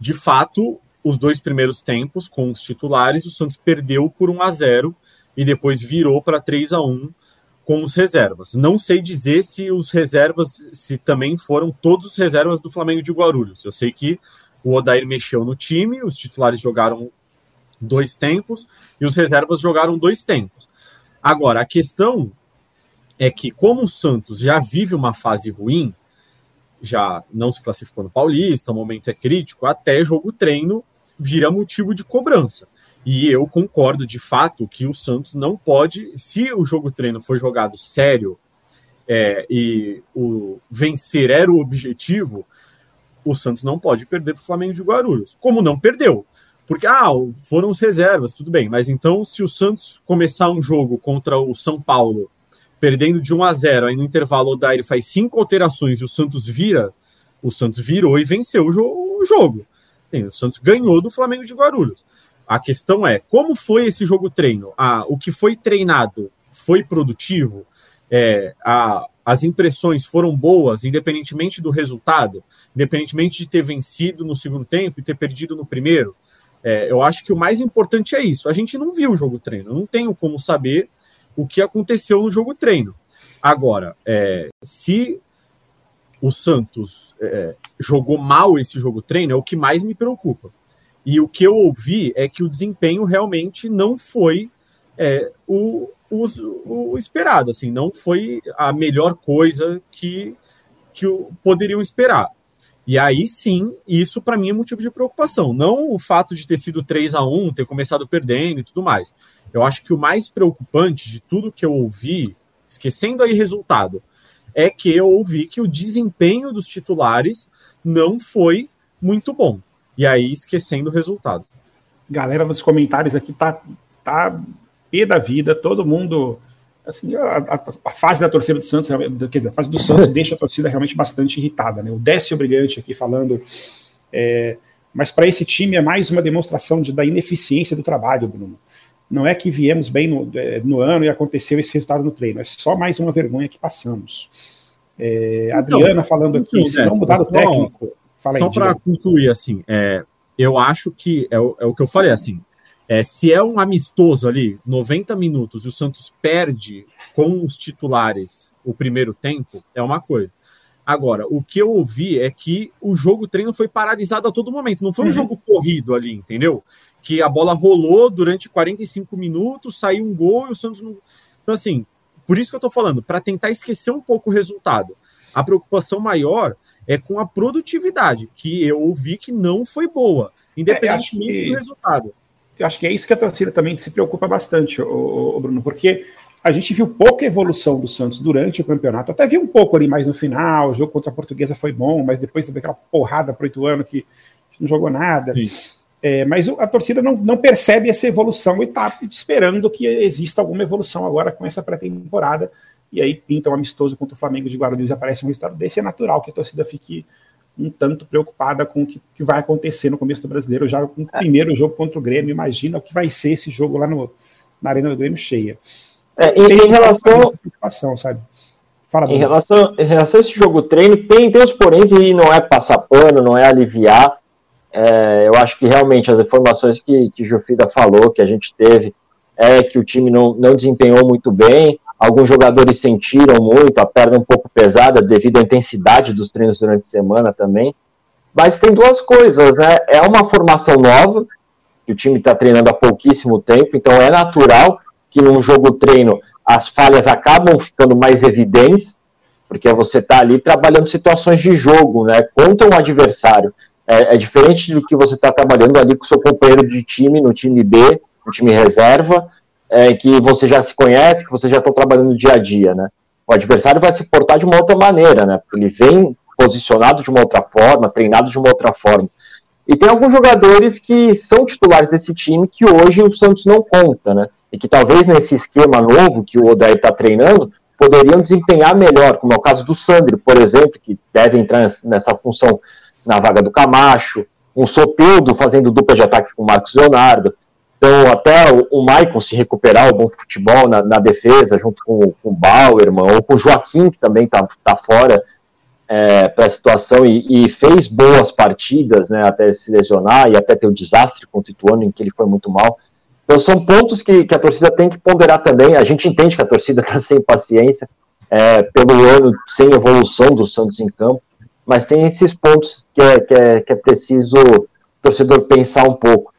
de fato, os dois primeiros tempos com os titulares, o Santos perdeu por 1 a 0 e depois virou para 3 a 1 com os reservas. Não sei dizer se os reservas, se também foram todos os reservas do Flamengo de Guarulhos. Eu sei que o Odair mexeu no time, os titulares jogaram dois tempos e os reservas jogaram dois tempos. Agora, a questão é que, como o Santos já vive uma fase ruim, já não se classificou no Paulista, o momento é crítico, até jogo treino vira motivo de cobrança. E eu concordo de fato que o Santos não pode, se o jogo treino for jogado sério é, e o vencer era o objetivo, o Santos não pode perder para o Flamengo de Guarulhos, como não perdeu. Porque, ah, foram os reservas, tudo bem, mas então se o Santos começar um jogo contra o São Paulo, perdendo de 1 a 0, aí no intervalo o Daire faz cinco alterações e o Santos vira, o Santos virou e venceu o jogo. Tem, o Santos ganhou do Flamengo de Guarulhos. A questão é, como foi esse jogo treino? Ah, o que foi treinado foi produtivo? É, a, as impressões foram boas, independentemente do resultado, independentemente de ter vencido no segundo tempo e ter perdido no primeiro. É, eu acho que o mais importante é isso. A gente não viu o jogo treino, não tenho como saber o que aconteceu no jogo treino. Agora, é, se o Santos é, jogou mal esse jogo treino, é o que mais me preocupa. E o que eu ouvi é que o desempenho realmente não foi é, o, o, o, esperado, assim, não foi a melhor coisa que, que poderiam esperar. E aí sim, isso para mim é motivo de preocupação. Não o fato de ter sido 3 a 1 ter começado perdendo e tudo mais. Eu acho que o mais preocupante de tudo que eu ouvi, esquecendo aí resultado, é que eu ouvi que o desempenho dos titulares não foi muito bom. E aí, esquecendo o resultado. Galera nos comentários aqui tá, tá pé da vida, todo mundo. Assim, a, a, a, fase da torcida do Santos, a fase do Santos deixa a torcida realmente bastante irritada. Né? O Décio Brilhante aqui falando. É, mas para esse time é mais uma demonstração de, da ineficiência do trabalho, Bruno. Não é que viemos bem no, é, no ano e aconteceu esse resultado no treino, é só mais uma vergonha que passamos. É, então, Adriana falando aqui, então, se não mudar o técnico. Fala só para concluir, assim, é, eu acho que é o, é o que eu falei, assim, É, se é um amistoso ali, 90 minutos, e o Santos perde com os titulares o primeiro tempo, é uma coisa. Agora, o que eu ouvi é que o jogo treino foi paralisado a todo momento, não foi um uhum. jogo corrido ali, entendeu? Que a bola rolou durante 45 minutos, saiu um gol e o Santos não. Então, assim, por isso que eu tô falando, para tentar esquecer um pouco o resultado. A preocupação maior é com a produtividade, que eu ouvi que não foi boa, independentemente é, que... do resultado eu acho que é isso que a torcida também se preocupa bastante, o, Bruno, porque a gente viu pouca evolução do Santos durante o campeonato, até viu um pouco ali mais no final, o jogo contra a Portuguesa foi bom, mas depois teve aquela porrada para oito anos que não jogou nada. É, mas a torcida não, não percebe essa evolução e está esperando que exista alguma evolução agora com essa pré-temporada. E aí pinta um amistoso contra o Flamengo de Guarulhos e aparece um resultado desse. É natural que a torcida fique um tanto preocupada com o que, que, vai acontecer no começo do brasileiro, já com o primeiro jogo contra o Grêmio. Imagina o que vai ser esse jogo lá no, na Arena do Grêmio cheia. É, em, em, relação. sabe? Fala, em, relação, em relação a esse jogo treino, tem, tem os poréns e não é passar pano, não é aliviar. É, eu acho que realmente as informações que, que Jufida falou, que a gente teve, é que o time não, não desempenhou muito bem. Alguns jogadores sentiram muito, a perna um pouco pesada devido à intensidade dos treinos durante a semana também. Mas tem duas coisas, né? É uma formação nova, que o time está treinando há pouquíssimo tempo, então é natural que num jogo treino as falhas acabam ficando mais evidentes, porque você está ali trabalhando situações de jogo, né? Contra um adversário. É, é diferente do que você está trabalhando ali com seu companheiro de time no time B, no time reserva, é, que você já se conhece, que você já está trabalhando dia a dia, né? O adversário vai se portar de uma outra maneira, né? Porque ele vem posicionado de uma outra forma, treinado de uma outra forma. E tem alguns jogadores que são titulares desse time que hoje o Santos não conta, né? E que talvez nesse esquema novo que o Odair está treinando, poderiam desempenhar melhor, como é o caso do Sandro, por exemplo, que deve entrar nessa função na vaga do Camacho, um Soteudo fazendo dupla de ataque com o Marcos Leonardo. Então, até o, o Maicon se recuperar o bom futebol na, na defesa, junto com, com o Bauerman, ou com o Joaquim, que também está tá fora é, para a situação e, e, fez boas partidas, né, até se lesionar e até ter o desastre contra o Ituano, em que ele foi muito mal. Então, são pontos que, que a torcida tem que ponderar também. A gente entende que a torcida está sem paciência é, pelo ano sem evolução do Santos em campo, mas tem esses pontos que é, que é, que é preciso o torcedor pensar um pouco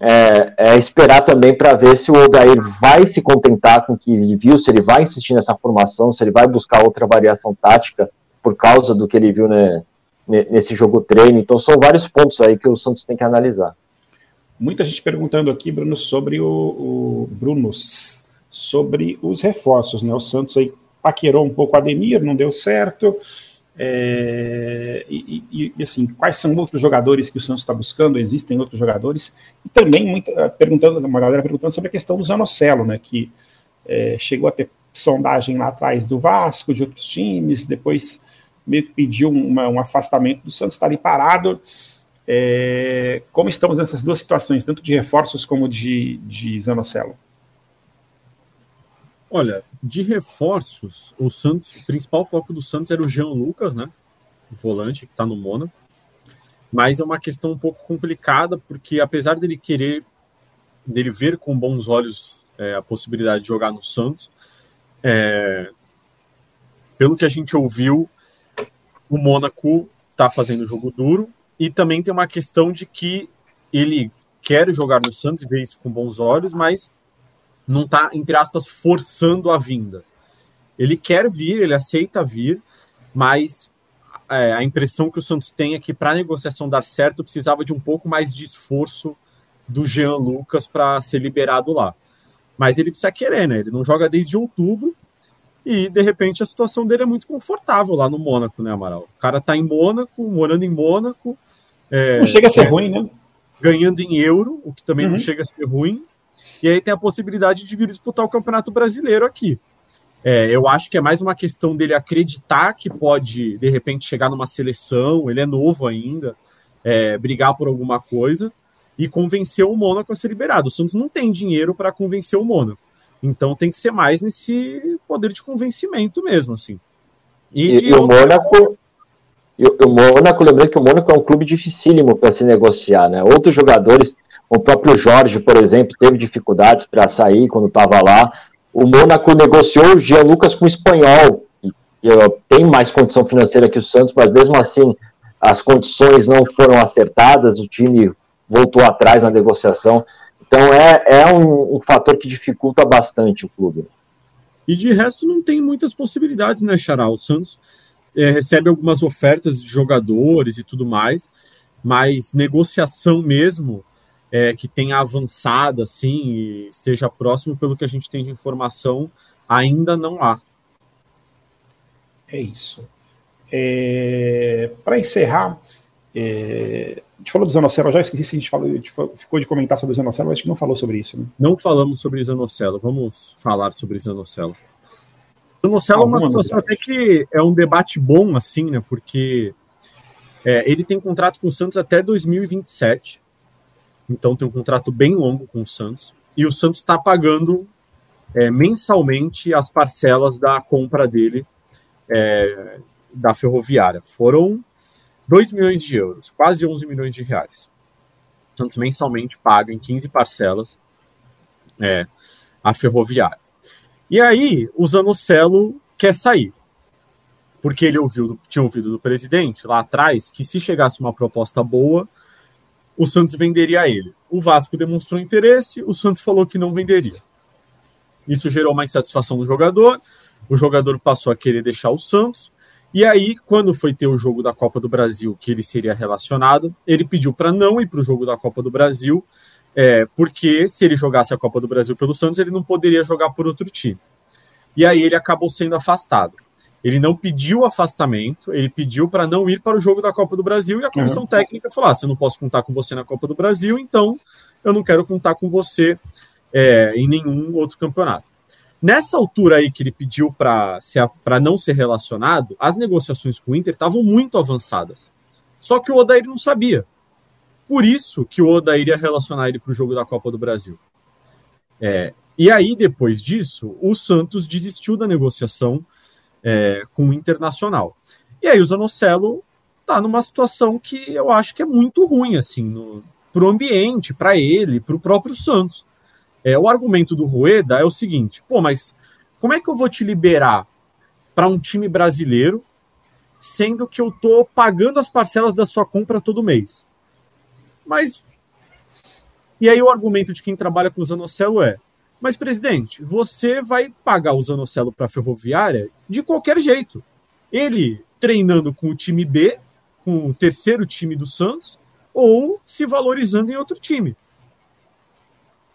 é, é esperar também para ver se o Odair vai se contentar com o que ele viu, se ele vai insistir nessa formação, se ele vai buscar outra variação tática por causa do que ele viu né, nesse jogo treino. Então são vários pontos aí que o Santos tem que analisar. Muita gente perguntando aqui, Bruno, sobre o, o Bruno, sobre os reforços, né? O Santos aí paquerou um pouco o Ademir, não deu certo. É, e, e, e, assim, quais são outros jogadores que o Santos está buscando? Existem outros jogadores? E também muita, perguntando, uma galera perguntando sobre a questão do Zanocelo, né? Que é, chegou a ter sondagem lá atrás do Vasco, de outros times, depois meio que pediu uma, um afastamento do Santos, está ali parado. É, como estamos nessas duas situações, tanto de reforços como de, de Zanocelo? Olha, de reforços, o Santos, o principal foco do Santos era o Jean Lucas, né? O volante que está no Mônaco. Mas é uma questão um pouco complicada, porque apesar dele querer, dele ver com bons olhos é, a possibilidade de jogar no Santos, é, pelo que a gente ouviu, o Mônaco está fazendo jogo duro e também tem uma questão de que ele quer jogar no Santos e vê isso com bons olhos, mas não está, entre aspas, forçando a vinda. Ele quer vir, ele aceita vir, mas é, a impressão que o Santos tem é que para a negociação dar certo precisava de um pouco mais de esforço do Jean Lucas para ser liberado lá. Mas ele precisa querer, né? Ele não joga desde outubro e de repente a situação dele é muito confortável lá no Mônaco, né, Amaral? O cara tá em Mônaco, morando em Mônaco. É, não chega a ser é, ruim, né? Ganhando em euro, o que também uhum. não chega a ser ruim. E aí tem a possibilidade de vir disputar o Campeonato Brasileiro aqui. É, eu acho que é mais uma questão dele acreditar que pode, de repente, chegar numa seleção, ele é novo ainda, é, brigar por alguma coisa e convencer o Mônaco a ser liberado. O Santos não tem dinheiro para convencer o Mônaco. Então tem que ser mais nesse poder de convencimento mesmo, assim. E, e, e o Mônaco. E o Mônaco, lembrando que o Mônaco é um clube dificílimo para se negociar, né? Outros jogadores O próprio Jorge, por exemplo, teve dificuldades para sair quando estava lá. O Mônaco negociou o Jean Lucas com o espanhol, que, tem mais condição financeira que o Santos, mas mesmo assim as condições não foram acertadas, o time voltou atrás na negociação. Então é, é um, um fator que dificulta bastante o clube. E de resto não tem muitas possibilidades, né, Xará? O Santos é, recebe algumas ofertas de jogadores e tudo mais, mas negociação mesmo é, que tenha avançado assim e esteja próximo, pelo que a gente tem de informação, ainda não há. É isso. É, Para encerrar, é, a gente falou do Zanocelo, já esqueci se a gente, falou, a gente ficou de comentar sobre o Zanocelo, mas a gente não falou sobre isso. Né? Não falamos sobre Zanocelo, vamos falar sobre Zanocelo. Zanocelo é uma situação até que é um debate bom, assim, né? Porque é, ele tem contrato com o Santos até 2027, então tem um contrato bem longo com o Santos, e o Santos está pagando é, mensalmente as parcelas da compra dele é, da ferroviária. Foram 2 milhões de euros, quase 11 milhões de reais. Santos mensalmente paga em 15 parcelas é, a ferroviária. E aí o Zanocelo quer sair. Porque ele ouviu, tinha ouvido do presidente lá atrás que se chegasse uma proposta boa, o Santos venderia ele. O Vasco demonstrou interesse, o Santos falou que não venderia. Isso gerou mais satisfação no jogador, o jogador passou a querer deixar o Santos, e aí, quando foi ter o jogo da Copa do Brasil, que ele seria relacionado, ele pediu para não ir para o jogo da Copa do Brasil, é, porque se ele jogasse a Copa do Brasil pelo Santos, ele não poderia jogar por outro time. E aí ele acabou sendo afastado. Ele não pediu afastamento, ele pediu para não ir para o jogo da Copa do Brasil e a comissão uhum. técnica falou: ah, se eu não posso contar com você na Copa do Brasil, então eu não quero contar com você é, em nenhum outro campeonato. Nessa altura aí que ele pediu para não ser relacionado, as negociações com o Inter estavam muito avançadas. Só que o Odair não sabia. Por isso que o Odair ia relacionar ele para o jogo da Copa do Brasil. É, e aí, depois disso, o Santos desistiu da negociação é, com o Internacional. E aí o Zanocelo está numa situação que eu acho que é muito ruim, assim, para o ambiente, para ele, para o próprio Santos. É, o argumento do Rueda é o seguinte: pô, mas como é que eu vou te liberar para um time brasileiro, sendo que eu tô pagando as parcelas da sua compra todo mês? Mas. E aí o argumento de quem trabalha com o Zanocelo é: mas, presidente, você vai pagar o Zanocelo para a Ferroviária de qualquer jeito. Ele treinando com o time B, com o terceiro time do Santos, ou se valorizando em outro time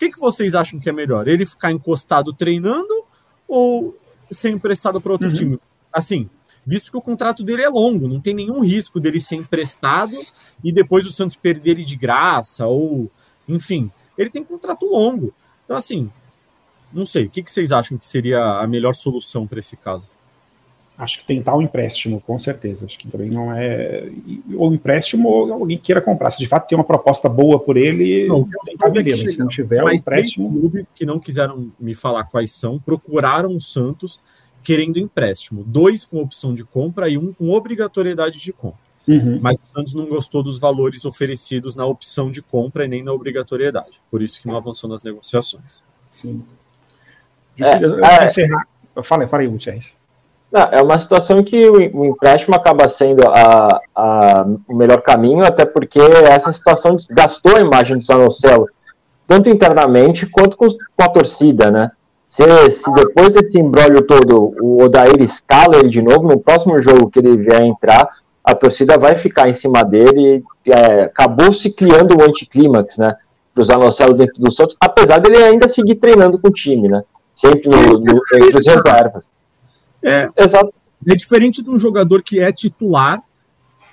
que, que vocês acham que é melhor? Ele ficar encostado treinando ou ser emprestado para outro uhum. time? Assim, visto que o contrato dele é longo, não tem nenhum risco dele ser emprestado e depois o Santos perder ele de graça, ou enfim, ele tem contrato longo. Então, assim, não sei, o que, que vocês acham que seria a melhor solução para esse caso? Acho que tentar um empréstimo, com certeza. Acho que também não é. Ou empréstimo ou alguém queira comprar. Se de fato tem uma proposta boa por ele, não, tentar vender. Mas se não tiver um empréstimo. clubes que não quiseram me falar quais são, procuraram o Santos querendo empréstimo. Dois com opção de compra e um com obrigatoriedade de compra. Uhum. Mas o Santos não gostou dos valores oferecidos na opção de compra e nem na obrigatoriedade. Por isso que não avançou nas negociações. Sim. É, é... Fala, fala aí, Gutierrez. Não, é uma situação que o, empréstimo acaba sendo a, a, o melhor caminho, até porque essa situação desgastou a imagem do Zanocelo, tanto internamente quanto com, com a torcida, né? Se, se, depois desse embrólio todo o Odair escala ele de novo, no próximo jogo que ele vier entrar, a torcida vai ficar em cima dele. É, acabou se criando um anticlímax, né? Para o Zanocelo dentro do Santos, apesar dele ainda seguir treinando com o time, né? Sempre no, no, entre os reservas. É, Exato. é diferente de um jogador que é titular,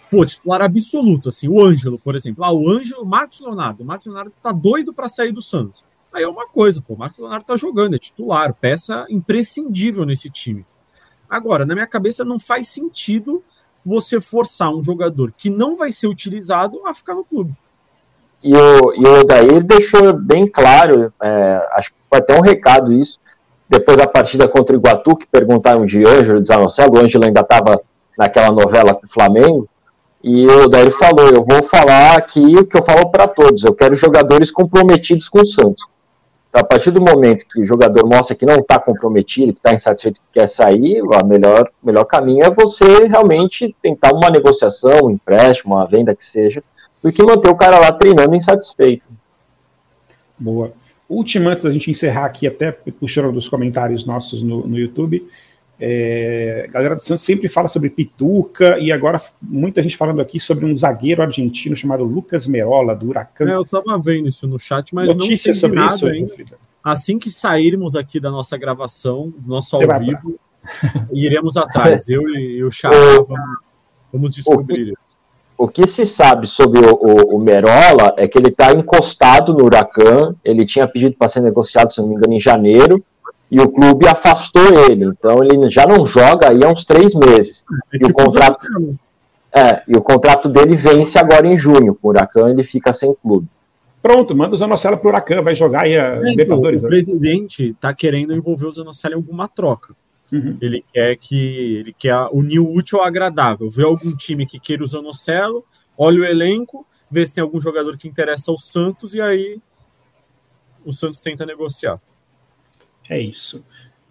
pô, titular absoluto, assim, o Ângelo, por exemplo. Ah, o Ângelo, Marcos Leonardo. O Marcos Leonardo tá doido para sair do Santos. Aí é uma coisa, pô, o Marcos Leonardo tá jogando, é titular, peça imprescindível nesse time. Agora, na minha cabeça, não faz sentido você forçar um jogador que não vai ser utilizado a ficar no clube. E o, e o Odair deixou bem claro, é, acho que foi até um recado isso, depois da partida contra o Iguatu, que perguntaram de Ângelo, de Zanocelo, o Ângelo ainda estava naquela novela com o Flamengo, E o Daír falou, eu vou falar aqui o que eu falo para todos, eu quero jogadores comprometidos com o Santos. Então, a partir do momento que o jogador mostra que não está comprometido, que está insatisfeito, que quer sair, o melhor, melhor caminho é você realmente tentar uma negociação, um empréstimo, uma venda que seja, do que manter o cara lá treinando insatisfeito. Boa. Última, antes da gente encerrar aqui, até puxando dos comentários nossos no, no YouTube, é, a galera do Santos sempre fala sobre Pituca e agora muita gente falando aqui sobre um zagueiro argentino chamado Lucas Merola, do Huracan. É, eu tava vendo isso no chat, mas Notícia não sei sobre nada isso ainda. Assim que sairmos aqui da nossa gravação, do nosso Você ao vivo, pra... iremos atrás. eu e o Chá vamos, vamos descobrir isso. O que se sabe sobre o, o, o Merola é que ele está encostado no Huracan. Ele tinha pedido para ser negociado, se não me engano, em janeiro e o clube afastou ele. Então ele já não joga aí há uns três meses. É e, o tipo contrato, é, e o contrato dele vence agora em junho. O Huracan ele fica sem clube. Pronto, manda o Zanocelo pro Huracan, vai jogar aí a é, Libertadores. Então, o né? presidente está querendo envolver o Zanocelo em alguma troca. Uhum. Ele quer que ele quer unir o útil ao agradável. Ver algum time que queira o Zanocelo, olha o elenco, vê se tem algum jogador que interessa ao Santos e aí o Santos tenta negociar. É isso.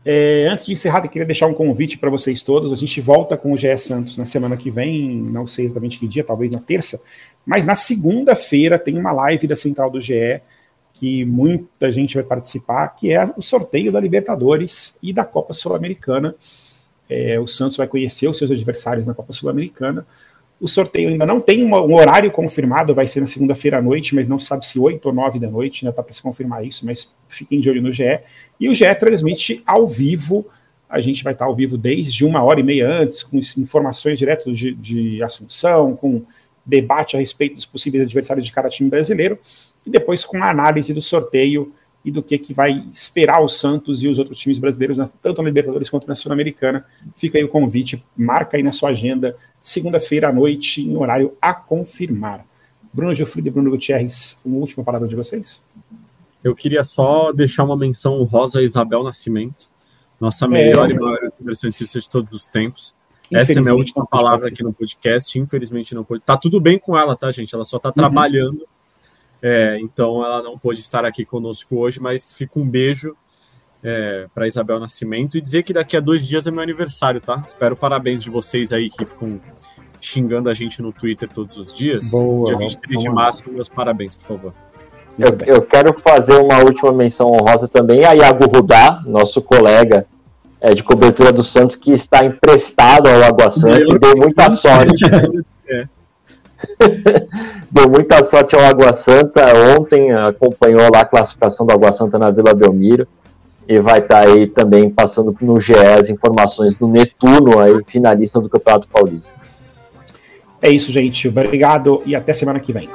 É, antes de encerrar, eu queria deixar um convite para vocês todos. A gente volta com o GE Santos na semana que vem, não sei exatamente que dia, talvez na terça, mas na segunda-feira tem uma live da Central do GE que muita gente vai participar, que é o sorteio da Libertadores e da Copa Sul-Americana. É, o Santos vai conhecer os seus adversários na Copa Sul-Americana. O sorteio ainda não tem um, horário confirmado, vai ser na segunda-feira à noite, mas não se sabe se 8 ou 9 da noite, ainda está para se confirmar isso, mas fiquem de olho no GE. E o GE transmite ao vivo, a gente vai estar ao vivo desde uma hora e meia antes, com informações direto de, de Assunção, com debate a respeito dos possíveis adversários de cada time brasileiro, e depois com a análise do sorteio e do que, que vai esperar o Santos e os outros times brasileiros, tanto na Libertadores quanto na Sul-Americana. Fica aí o convite, marca aí na sua agenda, segunda-feira à noite, em horário a confirmar. Bruno Gilfrido e Bruno Gutierrez, uma última palavra de vocês? Eu queria só deixar uma menção honrosa a Isabel Nascimento, nossa melhor é, e maior conversantista de todos os tempos. Essa é a minha última palavra aqui no podcast. Infelizmente não pode. Tá tudo bem com ela, tá, gente? Ela só tá uhum. trabalhando é, então ela não pôde estar aqui conosco hoje, mas fica um beijo é, para Isabel Nascimento e dizer que daqui a dois dias é meu aniversário, tá? Espero parabéns de vocês aí que ficam xingando a gente no Twitter todos os dias. Boa, Dia 23 de março, meus parabéns, por favor. Eu, eu, quero fazer uma última menção honrosa também a Iago Rudá, nosso colega é, de cobertura do Santos, que está emprestado ao Água Santa e deu muita sorte. É. Deu muita sorte ao Água Santa. Ontem acompanhou lá a classificação do Água Santa na Vila Belmiro. E vai estar tá aí também passando no GE as informações do Netuno, aí, finalista do Campeonato Paulista. É isso, gente. Obrigado e até semana que vem.